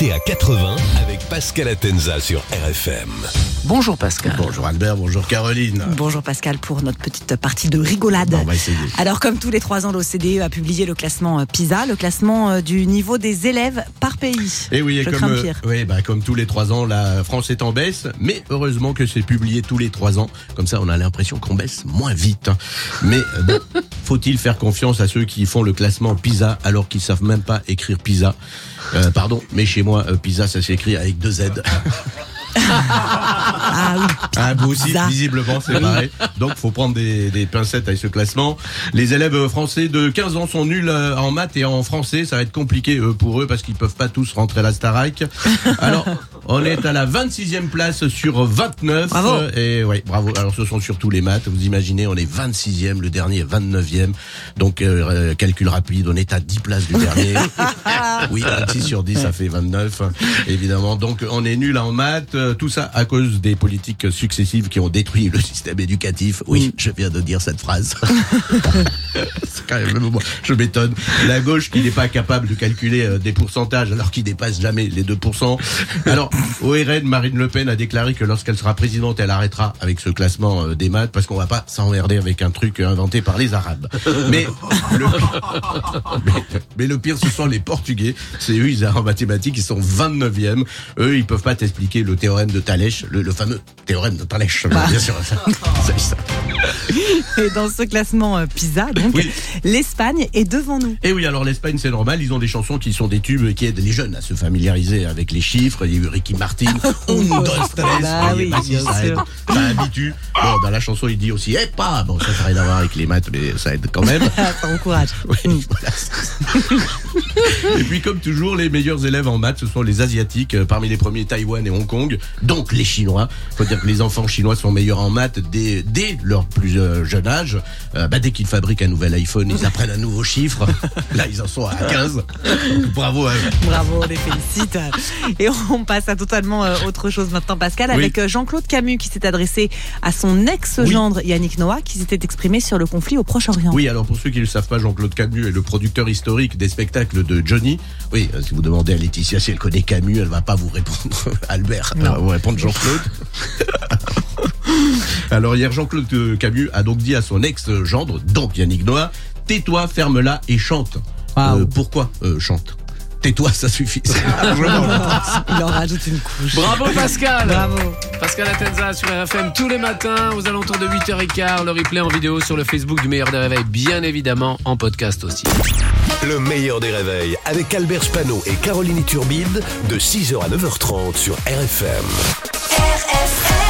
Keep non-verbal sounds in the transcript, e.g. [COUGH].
À 80 avec Pascal Atenza sur RFM. Bonjour Pascal. Bonjour Albert, bonjour Caroline. Bonjour Pascal pour notre petite partie de rigolade. Bon, on va essayer. Alors comme tous les trois ans, l'OCDE a publié le classement euh, PISA, le classement euh, du niveau des élèves par pays. Et oui, et Je comme, euh, oui, bah, comme tous les trois ans, la France est en baisse, mais heureusement que c'est publié tous les trois ans. Comme ça, on a l'impression qu'on baisse moins vite. hein. Mais bon, [LAUGHS] faut-il faire confiance à ceux qui font le classement PISA alors qu'ils savent même pas écrire PISA Euh, Pardon, mais chez moi, euh, PISA, ça s'écrit avec deux Z. [LAUGHS] Ah oui. Ah, vous aussi, Ça. visiblement, c'est pareil. Donc, faut prendre des, des pincettes avec ce classement. Les élèves français de 15 ans sont nuls euh, en maths et en français. Ça va être compliqué pour eux parce qu'ils peuvent pas tous rentrer à la Starac. Alors, on est à la 26e place sur 29. Bravo. Et ouais, bravo. Alors, ce sont surtout les maths. Vous imaginez, on est 26e, le dernier est 29e. Donc, euh, euh, calcul rapide, on est à 10 places du dernier. [LAUGHS] Oui, 26 sur 10, ça fait 29, évidemment. Donc, on est nul en maths. Tout ça à cause des politiques successives qui ont détruit le système éducatif. Oui, je viens de dire cette phrase. [LAUGHS] C'est quand même, je m'étonne. La gauche qui n'est pas capable de calculer euh, des pourcentages alors qu'il dépasse jamais les 2%. Alors, au RN, Marine Le Pen a déclaré que lorsqu'elle sera présidente, elle arrêtera avec ce classement euh, des maths parce qu'on va pas s'emmerder avec un truc euh, inventé par les Arabes. [LAUGHS] Mais le [LAUGHS] mais, mais le pire, ce sont les Portugais. C'est eux, ils en mathématiques, ils sont 29e. Eux, ils peuvent pas t'expliquer le théorème de Thalès, le, le fameux théorème de Thalès, bien sûr. Ça, ça, ça. [LAUGHS] Et dans ce classement euh, PISA, donc, Oui. l'Espagne est devant nous. Et oui, alors l'Espagne, c'est normal. Ils ont des chansons qui sont des tubes qui aident les jeunes à se familiariser avec les chiffres. Il y a eu Ricky Martin, Un, dos, tres. Bah oui, bah si, bien ça aide, ça habitue. Bon, dans la chanson, il dit aussi, eh pas. Bon, ça n'a rien à voir avec les maths, mais ça aide quand même. [LAUGHS] Ça encourage. Oui, voilà. [LAUGHS] Et puis comme toujours, les meilleurs élèves en maths, ce sont les Asiatiques, euh, parmi les premiers Taïwan et Hong Kong, donc les Chinois. Faut dire que les enfants chinois sont meilleurs en maths dès, dès leur plus euh, jeune âge. Euh, bah, dès qu'ils fabriquent un nouvel iPhone, ils apprennent un nouveau chiffre. [LAUGHS] Là, ils en sont à 15. Bravo à eux. Bravo, on les félicite. Et on passe à totalement euh, autre chose maintenant, Pascal, Oui. avec Jean-Claude Camus qui s'est adressé à son ex-gendre Yannick Noah qui s'était exprimé sur le conflit au Proche-Orient. Oui, alors pour ceux qui ne le savent pas, Jean-Claude Camus est le producteur historique des spectacles de Johnny. Oui, si vous demandez à Laetitia si elle connaît Camus, elle va pas vous répondre [LAUGHS] Albert, elle va vous répondre Jean-Claude. Alors hier, Jean-Claude Camus a donc dit à son ex-gendre, donc Yannick Noah, tais-toi, ferme-la et chante. Euh, pourquoi euh, chante Tais-toi, ça suffit. [LAUGHS] Il en rajoute une couche. Bravo Pascal. Bravo. Pascal Atenza sur RFM tous les matins aux alentours de 8h15. Le replay en vidéo sur le Facebook du meilleur des réveils, bien évidemment en podcast aussi. Le meilleur des réveils avec Albert Spano et Caroline Turbide de 6h à 9h30 sur RFM. RFM